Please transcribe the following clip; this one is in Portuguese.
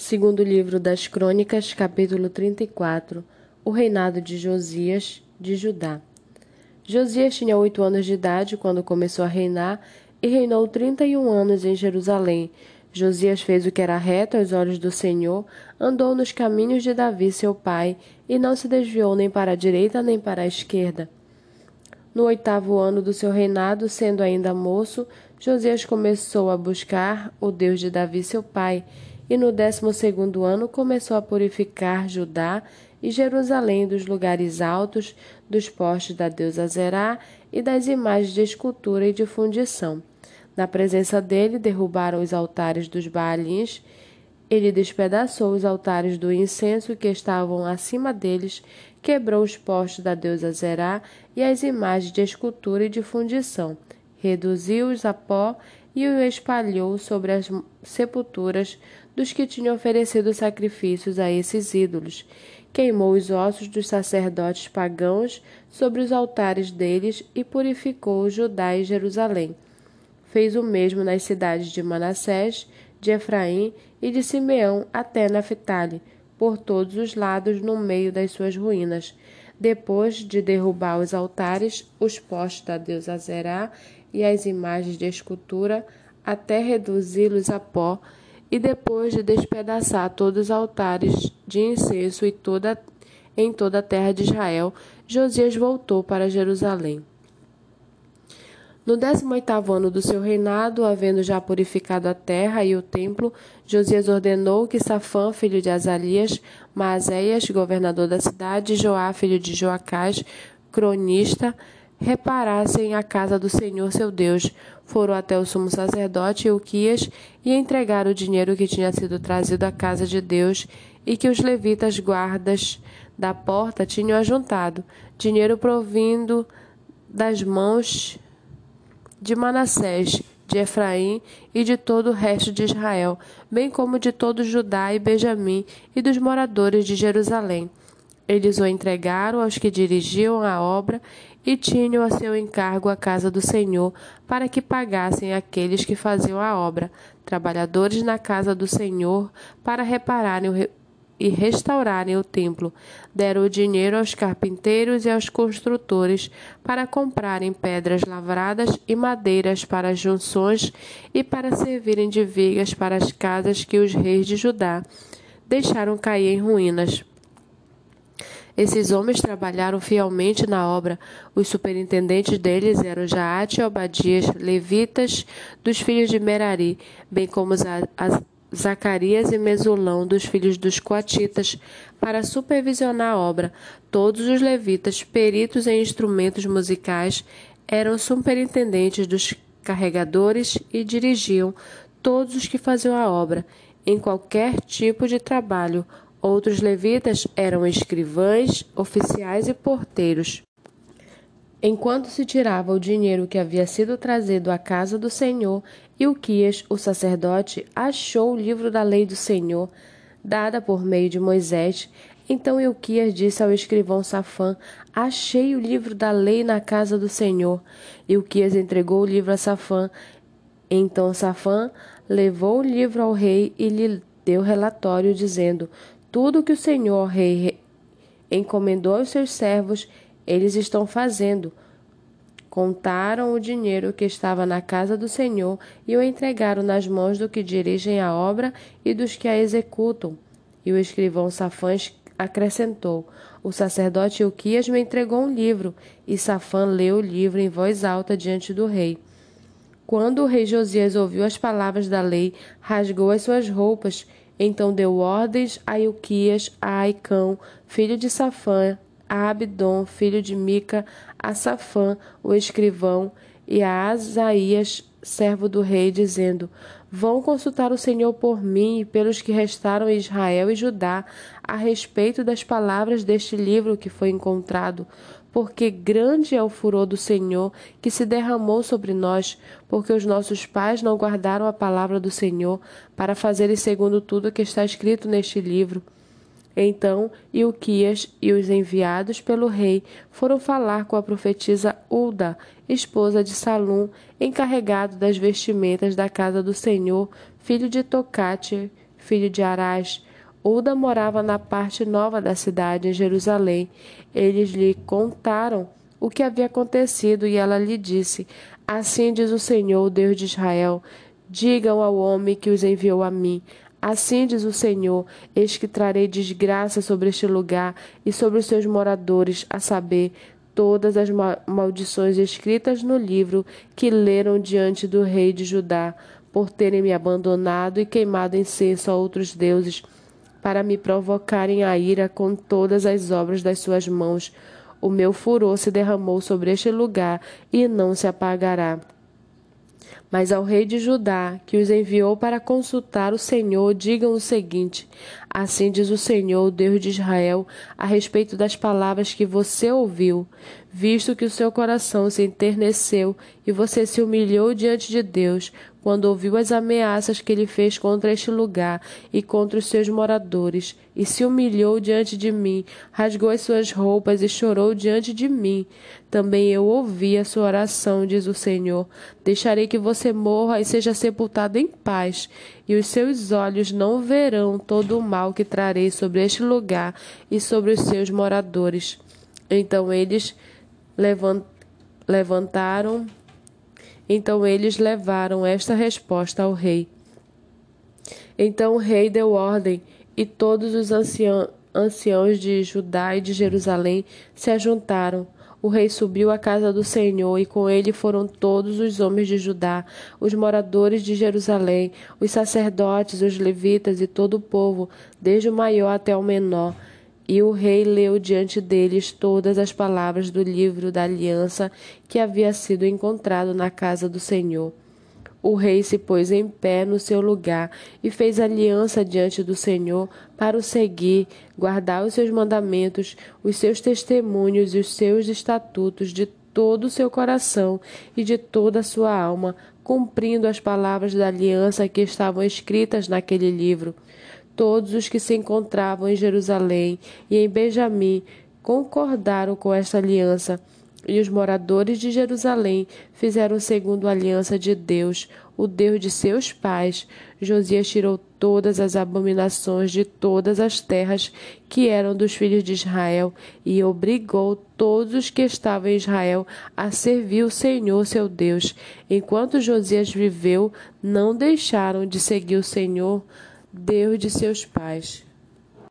Segundo livro das Crônicas, capítulo 34, o reinado de Josias de Judá. Josias tinha oito anos de idade quando começou a reinar e reinou trinta e um anos em Jerusalém. Josias fez o que era reto aos olhos do Senhor, andou nos caminhos de Davi, seu pai, e não se desviou nem para a direita nem para a esquerda. No oitavo ano do seu reinado, sendo ainda moço, Josias começou a buscar o Deus de Davi, seu pai, e no décimo segundo ano começou a purificar Judá e Jerusalém dos lugares altos, dos postes da deusa Zerá e das imagens de escultura e de fundição. Na presença dele derrubaram os altares dos Baalins, ele despedaçou os altares do incenso que estavam acima deles, quebrou os postes da deusa Zerá e as imagens de escultura e de fundição, reduziu-os a pó e o espalhou sobre as sepulturas dos que tinham oferecido sacrifícios a esses ídolos. Queimou os ossos dos sacerdotes pagãos sobre os altares deles e purificou Judá e Jerusalém. Fez o mesmo nas cidades de Manassés, de Efraim e de Simeão até Naphtali, por todos os lados no meio das suas ruínas. Depois de derrubar os altares, os postes da deusa Zerá e as imagens de escultura, até reduzi-los a pó, e depois de despedaçar todos os altares de incenso e toda, em toda a terra de Israel, Josias voltou para Jerusalém. No décimo oitavo ano do seu reinado, havendo já purificado a terra e o templo, Josias ordenou que Safã, filho de Azalias, Maazéias, governador da cidade, Joá, filho de Joacás, cronista, reparassem a casa do Senhor seu Deus. Foram até o sumo sacerdote Euquias e entregaram o dinheiro que tinha sido trazido à casa de Deus e que os levitas guardas da porta tinham ajuntado, dinheiro provindo das mãos de Manassés, de Efraim e de todo o resto de Israel, bem como de todo Judá e Benjamim e dos moradores de Jerusalém. Eles o entregaram aos que dirigiam a obra e tinham a seu encargo a casa do Senhor, para que pagassem aqueles que faziam a obra, trabalhadores na casa do Senhor, para repararem e restaurarem o templo. Deram o dinheiro aos carpinteiros e aos construtores para comprarem pedras lavradas e madeiras para as junções e para servirem de vigas para as casas que os reis de Judá deixaram cair em ruínas. Esses homens trabalharam fielmente na obra. Os superintendentes deles eram Jaate e Obadias, levitas dos filhos de Merari, bem como Zacarias e Mesulão dos filhos dos coatitas, para supervisionar a obra. Todos os levitas, peritos em instrumentos musicais, eram superintendentes dos carregadores e dirigiam todos os que faziam a obra, em qualquer tipo de trabalho, Outros levitas eram escrivães, oficiais e porteiros. Enquanto se tirava o dinheiro que havia sido trazido à casa do Senhor, Ilquias, o sacerdote, achou o livro da lei do Senhor, dada por meio de Moisés. Então Ilquias disse ao escrivão Safã: Achei o livro da lei na casa do Senhor. Ilquias entregou o livro a Safã. Então Safã levou o livro ao rei e lhe deu relatório, dizendo: tudo que o Senhor rei encomendou aos seus servos, eles estão fazendo. Contaram o dinheiro que estava na casa do Senhor e o entregaram nas mãos do que dirigem a obra e dos que a executam. E o escrivão Safãs acrescentou: O sacerdote Uquias me entregou um livro, e Safã leu o livro em voz alta diante do rei. Quando o rei Josias ouviu as palavras da lei, rasgou as suas roupas então deu ordens a Ilquias, a Aicão, filho de Safã, a Abdon, filho de Mica, a Safã, o escrivão, e a Asaías, servo do rei, dizendo: Vão consultar o Senhor por mim e pelos que restaram em Israel e Judá a respeito das palavras deste livro que foi encontrado, porque grande é o furor do Senhor que se derramou sobre nós, porque os nossos pais não guardaram a palavra do Senhor para fazerem segundo tudo que está escrito neste livro. Então Ilquias e os enviados pelo rei foram falar com a profetisa Ulda, esposa de Salum, encarregado das vestimentas da casa do Senhor, filho de Tocate, filho de Arás. Uda morava na parte nova da cidade, em Jerusalém. Eles lhe contaram o que havia acontecido e ela lhe disse: Assim diz o Senhor, Deus de Israel: Digam ao homem que os enviou a mim. Assim diz o Senhor: Eis que trarei desgraça sobre este lugar e sobre os seus moradores, a saber, todas as maldições escritas no livro que leram diante do rei de Judá, por terem me abandonado e queimado incenso a outros deuses, para me provocarem a ira com todas as obras das suas mãos o meu furor se derramou sobre este lugar e não se apagará. Mas ao rei de Judá, que os enviou para consultar o Senhor, digam o seguinte: Assim diz o Senhor, Deus de Israel, a respeito das palavras que você ouviu, visto que o seu coração se enterneceu e você se humilhou diante de Deus, quando ouviu as ameaças que ele fez contra este lugar e contra os seus moradores, e se humilhou diante de mim, rasgou as suas roupas e chorou diante de mim. Também eu ouvi a sua oração, diz o Senhor. Deixarei que você morra e seja sepultado em paz, e os seus olhos não verão todo o mal que trarei sobre este lugar e sobre os seus moradores. Então eles levantaram então eles levaram esta resposta ao rei. Então o rei deu ordem, e todos os anciãos de Judá e de Jerusalém se ajuntaram. O rei subiu à casa do Senhor, e com ele foram todos os homens de Judá, os moradores de Jerusalém, os sacerdotes, os levitas e todo o povo, desde o maior até o menor. E o rei leu diante deles todas as palavras do livro da aliança que havia sido encontrado na casa do Senhor. O rei se pôs em pé no seu lugar e fez aliança diante do Senhor para o seguir, guardar os seus mandamentos, os seus testemunhos e os seus estatutos de todo o seu coração e de toda a sua alma, cumprindo as palavras da aliança que estavam escritas naquele livro todos os que se encontravam em Jerusalém e em Benjamim concordaram com esta aliança. E os moradores de Jerusalém fizeram segundo a aliança de Deus, o Deus de seus pais. Josias tirou todas as abominações de todas as terras que eram dos filhos de Israel e obrigou todos os que estavam em Israel a servir o Senhor seu Deus. Enquanto Josias viveu, não deixaram de seguir o Senhor Deus de seus pais.